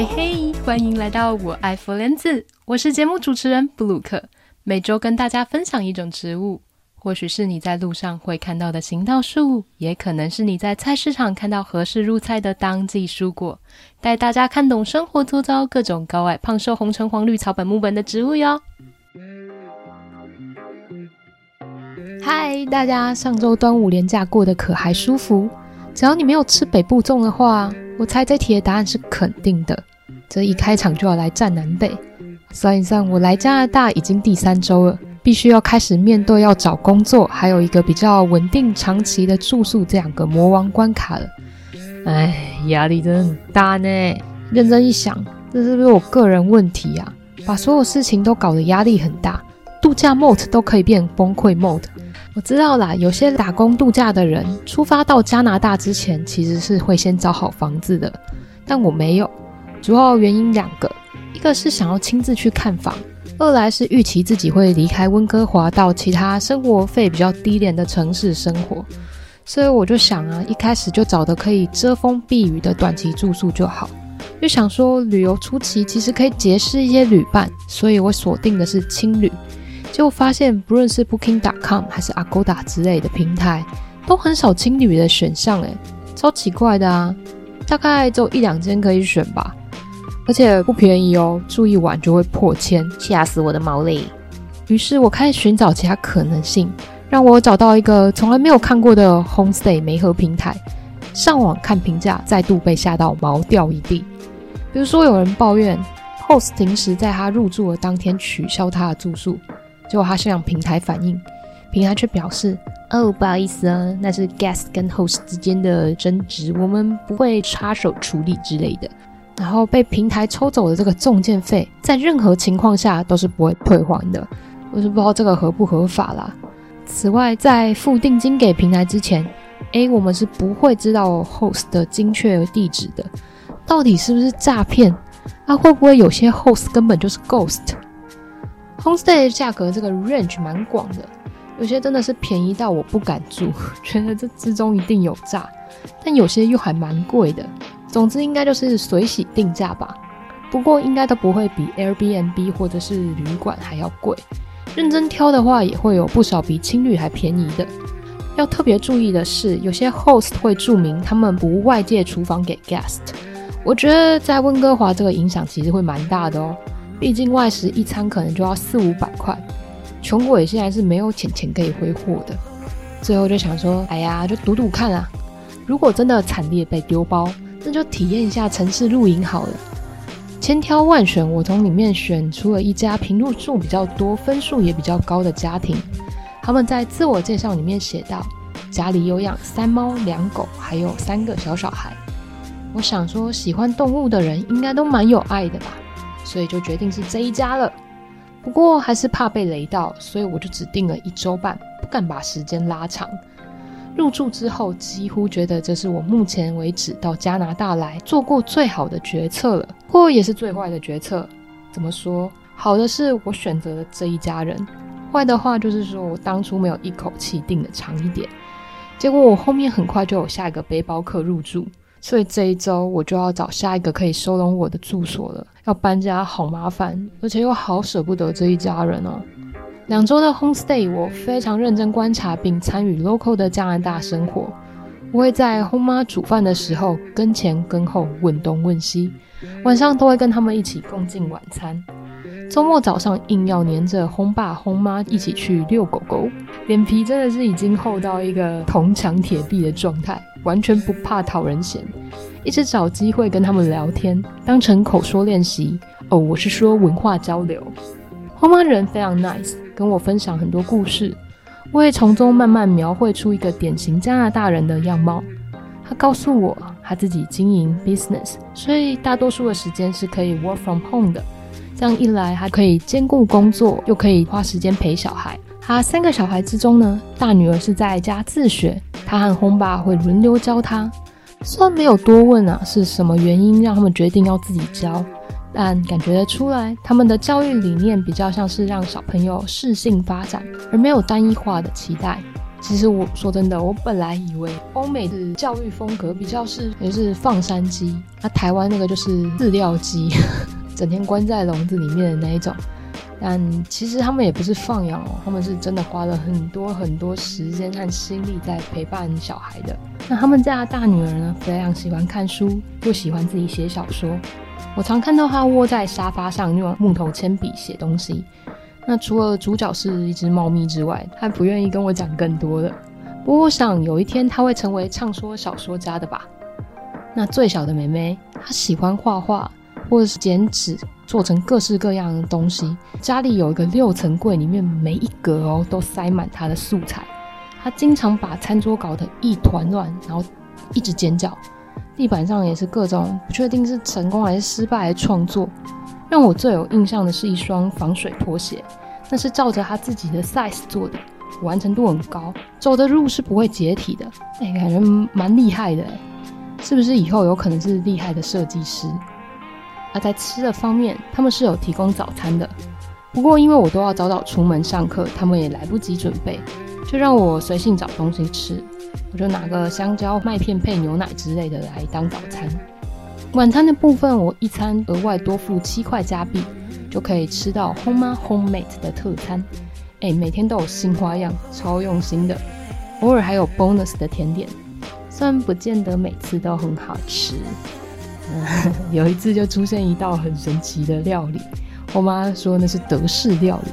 嘿嘿，欢迎来到我爱佛莲子，我是节目主持人布鲁克，每周跟大家分享一种植物，或许是你在路上会看到的行道树，也可能是你在菜市场看到合适入菜的当季蔬果，带大家看懂生活周遭各种高矮胖瘦红橙黄绿草本木本的植物哟。嗨，大家上周端午连假过得可还舒服？只要你没有吃北部粽的话，我猜这题的答案是肯定的。这一开场就要来战南北，算一算，我来加拿大已经第三周了，必须要开始面对要找工作，还有一个比较稳定长期的住宿这两个魔王关卡了。哎，压力真的很大呢。认真一想，这是不是我个人问题啊？把所有事情都搞得压力很大，度假 mode 都可以变崩溃 mode。我知道啦，有些打工度假的人出发到加拿大之前，其实是会先找好房子的，但我没有。主要原因两个，一个是想要亲自去看房，二来是预期自己会离开温哥华到其他生活费比较低廉的城市生活，所以我就想啊，一开始就找的可以遮风避雨的短期住宿就好。就想说旅游初期其实可以结识一些旅伴，所以我锁定的是青旅。结果发现，不论是 Booking.com 还是 Agoda 之类的平台，都很少青旅的选项，诶，超奇怪的啊！大概只有一两间可以选吧，而且不便宜哦，住一晚就会破千，吓死我的毛利！于是我开始寻找其他可能性，让我找到一个从来没有看过的 Homestay 媒合平台。上网看评价，再度被吓到毛掉一地。比如说，有人抱怨 Host 临时在他入住的当天取消他的住宿。结果他向平台反映，平台却表示：“哦，不好意思啊，那是 guest 跟 host 之间的争执，我们不会插手处理之类的。”然后被平台抽走的这个中介费，在任何情况下都是不会退还的。我是不知道这个合不合法啦。此外，在付定金给平台之前，A 我们是不会知道 host 的精确地址的，到底是不是诈骗？啊，会不会有些 host 根本就是 ghost？Homestay 价格这个 range 蛮广的，有些真的是便宜到我不敢住，觉得这之中一定有诈，但有些又还蛮贵的。总之应该就是随喜定价吧，不过应该都不会比 Airbnb 或者是旅馆还要贵。认真挑的话，也会有不少比青旅还便宜的。要特别注意的是，有些 host 会注明他们不外借厨房给 guest，我觉得在温哥华这个影响其实会蛮大的哦。毕竟外食一餐可能就要四五百块，穷鬼现在是没有钱钱可以挥霍的。最后就想说，哎呀，就赌赌看啊！如果真的惨烈被丢包，那就体验一下城市露营好了。千挑万选，我从里面选出了一家评论数比较多、分数也比较高的家庭。他们在自我介绍里面写道，家里有养三猫两狗，还有三个小小孩。我想说，喜欢动物的人应该都蛮有爱的吧。所以就决定是这一家了，不过还是怕被雷到，所以我就只订了一周半，不敢把时间拉长。入住之后，几乎觉得这是我目前为止到加拿大来做过最好的决策了，或也是最坏的决策。怎么说？好的是我选择了这一家人，坏的话就是说我当初没有一口气订的长一点，结果我后面很快就有下一个背包客入住。所以这一周我就要找下一个可以收容我的住所了。要搬家好麻烦，而且又好舍不得这一家人哦。两周的 homestay，我非常认真观察并参与 local 的加拿大生活。我会在 home 妈煮饭的时候跟前跟后问东问西，晚上都会跟他们一起共进晚餐。周末早上硬要黏着 home 爸 home 妈一起去遛狗狗，脸皮真的是已经厚到一个铜墙铁壁的状态。完全不怕讨人嫌，一直找机会跟他们聊天，当成口说练习。哦，我是说文化交流。花妈人非常 nice，跟我分享很多故事，我也从中慢慢描绘出一个典型加拿大人的样貌。他告诉我，他自己经营 business，所以大多数的时间是可以 work from home 的。这样一来，还可以兼顾工作，又可以花时间陪小孩。他三个小孩之中呢，大女儿是在家自学，他和轰爸会轮流教他。虽然没有多问啊，是什么原因让他们决定要自己教，但感觉得出来，他们的教育理念比较像是让小朋友适性发展，而没有单一化的期待。其实我说真的，我本来以为欧美的教育风格比较是也是放山鸡，那、台湾那个就是 饲料鸡，整天关在笼子里面的那一种。但其实他们也不是放养哦，他们是真的花了很多很多时间和心力在陪伴小孩的。那他们家的大女儿呢，非常喜欢看书，又喜欢自己写小说。我常看到他窝在沙发上用木头铅笔写东西。那除了主角是一只猫咪之外，他不愿意跟我讲更多的。不过我想有一天他会成为畅说小说家的吧。那最小的妹妹，她喜欢画画，或者是剪纸。做成各式各样的东西，家里有一个六层柜，里面每一格哦都塞满她的素材。她经常把餐桌搞得一团乱，然后一直尖叫。地板上也是各种不确定是成功还是失败的创作。让我最有印象的是一双防水拖鞋，那是照着他自己的 size 做的，完成度很高，走的路是不会解体的。哎，感觉蛮厉害的，是不是以后有可能是厉害的设计师？而在吃的方面，他们是有提供早餐的。不过因为我都要早早出门上课，他们也来不及准备，就让我随性找东西吃。我就拿个香蕉、麦片配牛奶之类的来当早餐。晚餐的部分，我一餐额外多付七块加币，就可以吃到 Honma Homemade 的特餐。哎，每天都有新花样，超用心的。偶尔还有 bonus 的甜点，虽然不见得每次都很好吃。有一次就出现一道很神奇的料理，我妈说那是德式料理。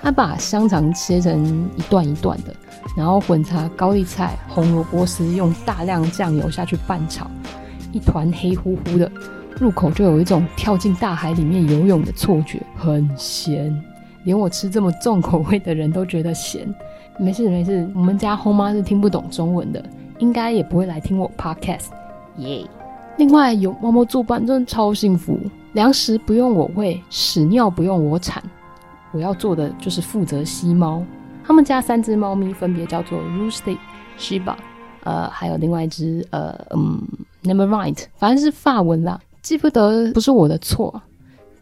她把香肠切成一段一段的，然后混杂高丽菜、红萝卜丝，用大量酱油下去拌炒，一团黑乎乎的，入口就有一种跳进大海里面游泳的错觉，很咸，连我吃这么重口味的人都觉得咸。没事没事，我们家后妈是听不懂中文的，应该也不会来听我 podcast，耶、yeah。另外有猫猫作伴，真的超幸福。粮食不用我喂，屎尿不用我铲，我要做的就是负责吸猫。他们家三只猫咪分别叫做 Rusty、Shiba，呃，还有另外一只呃嗯 Nevermind，反正是法文啦，记不得不是我的错。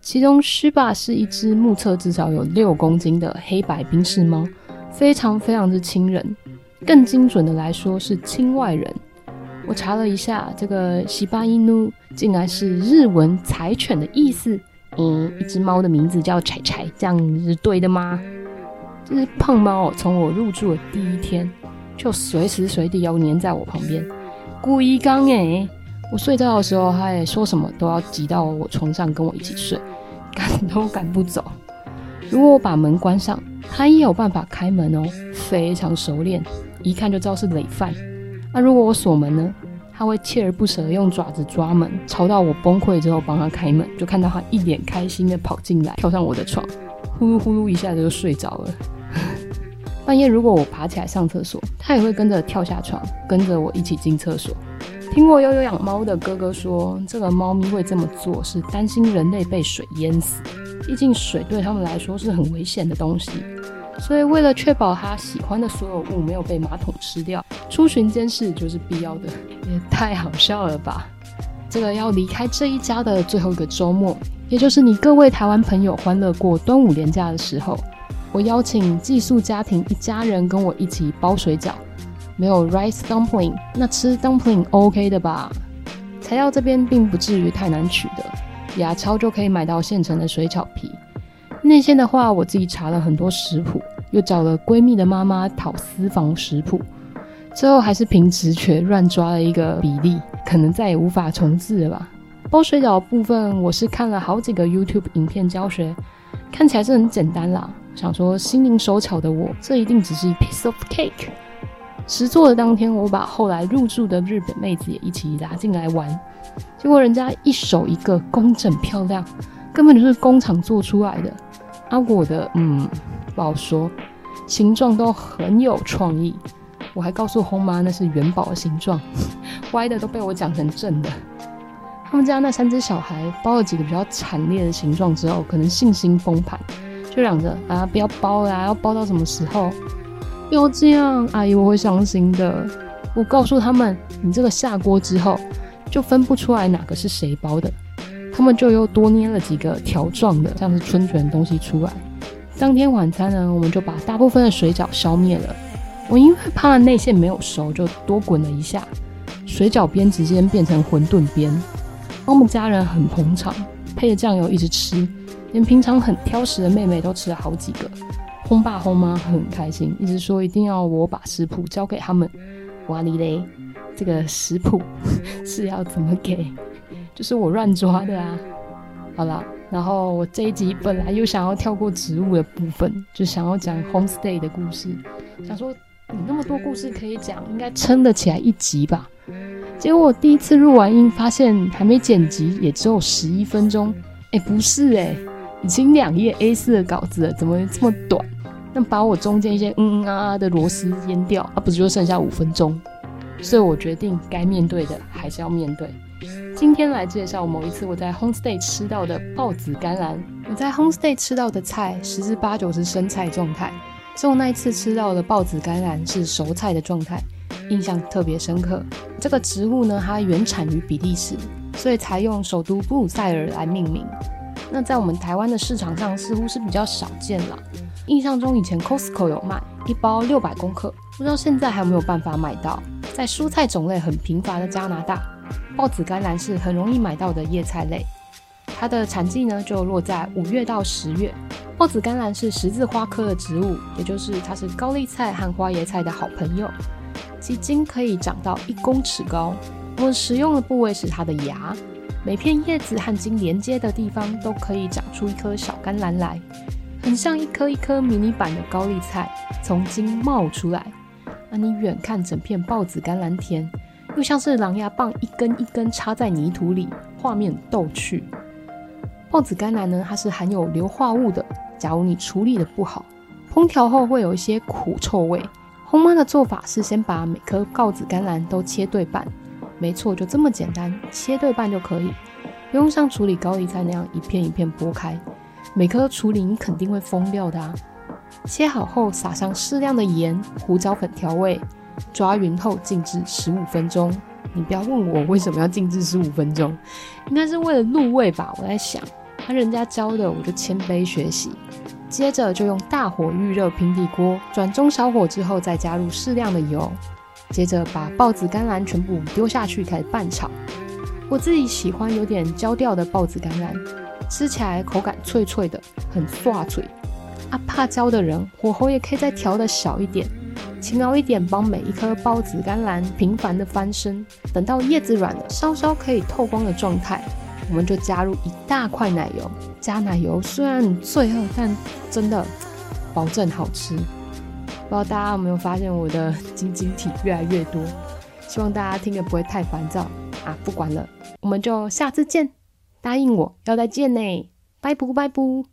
其中 Shiba 是一只目测至少有六公斤的黑白冰室猫，非常非常之亲人，更精准的来说是亲外人。我查了一下，这个西巴伊努竟然是日文“柴犬”的意思。嗯，一只猫的名字叫柴柴，这样是对的吗？这只胖猫从我入住的第一天，就随时随地要黏在我旁边。故意刚哎，我睡觉的时候，它也说什么都要挤到我床上跟我一起睡，赶都赶不走。如果我把门关上，它也有办法开门哦，非常熟练，一看就知道是累犯。那、如果我锁门呢？他会锲而不舍地用爪子抓门，吵到我崩溃之后帮他开门，就看到他一脸开心的跑进来，跳上我的床，呼噜呼噜一下子就睡着了。半夜如果我爬起来上厕所，他也会跟着跳下床，跟着我一起进厕所。听过悠悠养猫的哥哥说，这个猫咪会这么做是担心人类被水淹死，毕竟水对他们来说是很危险的东西。所以，为了确保他喜欢的所有物没有被马桶吃掉，出巡监视就是必要的。也太好笑了吧！这个要离开这一家的最后一个周末，也就是你各位台湾朋友欢乐过端午连假的时候，我邀请寄宿家庭一家人跟我一起包水饺。没有 rice dumpling，那吃 dumpling OK 的吧？材料这边并不至于太难取得，牙超就可以买到现成的水饺皮。内馅的话，我自己查了很多食谱，又找了闺蜜的妈妈讨私房食谱，最后还是凭直觉乱抓了一个比例，可能再也无法重置了吧。包水饺部分，我是看了好几个 YouTube 影片教学，看起来是很简单啦。想说心灵手巧的我，这一定只是一 piece of cake。实做的当天，我把后来入住的日本妹子也一起拉进来玩，结果人家一手一个工整漂亮，根本就是工厂做出来的。阿果的，嗯，不好说，形状都很有创意。我还告诉红妈那是元宝的形状，歪的都被我讲成正的。他们家那三只小孩包了几个比较惨烈的形状之后，可能信心崩盘，就嚷着啊，不要包啦，要包到什么时候？又这样，阿姨我会伤心的。我告诉他们，你这个下锅之后，就分不出来哪个是谁包的。他们就又多捏了几个条状的，像是春卷的东西出来。当天晚餐呢，我们就把大部分的水饺消灭了。我因为怕内馅没有熟，就多滚了一下，水饺边直接变成馄饨边。我们家人很捧场，配着酱油一直吃，连平常很挑食的妹妹都吃了好几个。轰爸轰妈很开心，一直说一定要我把食谱交给他们。哇哩嘞，这个食谱 是要怎么给？就是我乱抓的啊。好了，然后我这一集本来又想要跳过植物的部分，就想要讲 homestay 的故事，想说。你那么多故事可以讲，应该撑得起来一集吧？结果我第一次录完音，发现还没剪辑，也只有十一分钟。哎，不是哎，已经两页 A4 的稿子了，怎么这么短？那把我中间一些嗯嗯啊啊的螺丝淹掉，啊，不是就剩下五分钟？所以我决定该面对的还是要面对。今天来介绍某一次我在 homestay 吃到的豹子甘蓝。我在 homestay 吃到的菜，十之八九是生菜状态。只有那一次吃到的豹子甘蓝是熟菜的状态，印象特别深刻。这个植物呢，它原产于比利时，所以才用首都布鲁塞尔来命名。那在我们台湾的市场上似乎是比较少见了。印象中以前 Costco 有卖一包六百公克，不知道现在还有没有办法买到。在蔬菜种类很贫乏的加拿大，豹子甘蓝是很容易买到的叶菜类。它的产季呢，就落在五月到十月。抱子甘蓝是十字花科的植物，也就是它是高丽菜和花椰菜的好朋友。其茎可以长到一公尺高。我们食用的部位是它的芽，每片叶子和茎连接的地方都可以长出一颗小甘蓝来，很像一颗一颗迷你版的高丽菜从茎冒出来。那你远看整片豹子甘蓝田，又像是狼牙棒一根一根插在泥土里，画面逗趣。豹子甘蓝呢，它是含有硫化物的。假如你处理的不好，烹调后会有一些苦臭味。烘妈的做法是先把每颗告子甘蓝都切对半，没错，就这么简单，切对半就可以，不用像处理高丽菜那样一片一片剥开。每颗处理你肯定会疯掉的啊！切好后撒上适量的盐、胡椒粉调味，抓匀后静置十五分钟。你不要问我为什么要静置十五分钟，应该是为了入味吧？我在想。他人家教的，我就谦卑学习。接着就用大火预热平底锅，转中小火之后，再加入适量的油。接着把抱子甘蓝全部丢下去，开始拌炒。我自己喜欢有点焦掉的抱子甘蓝，吃起来口感脆脆的，很刷嘴。啊，怕焦的人，火候也可以再调的小一点，勤劳一点，帮每一颗抱子甘蓝频繁的翻身，等到叶子软了，稍稍可以透光的状态。我们就加入一大块奶油，加奶油虽然罪恶，但真的保证好吃。不知道大家有没有发现我的晶晶体越来越多？希望大家听的不会太烦躁啊！不管了，我们就下次见，答应我要再见呢，拜不拜不。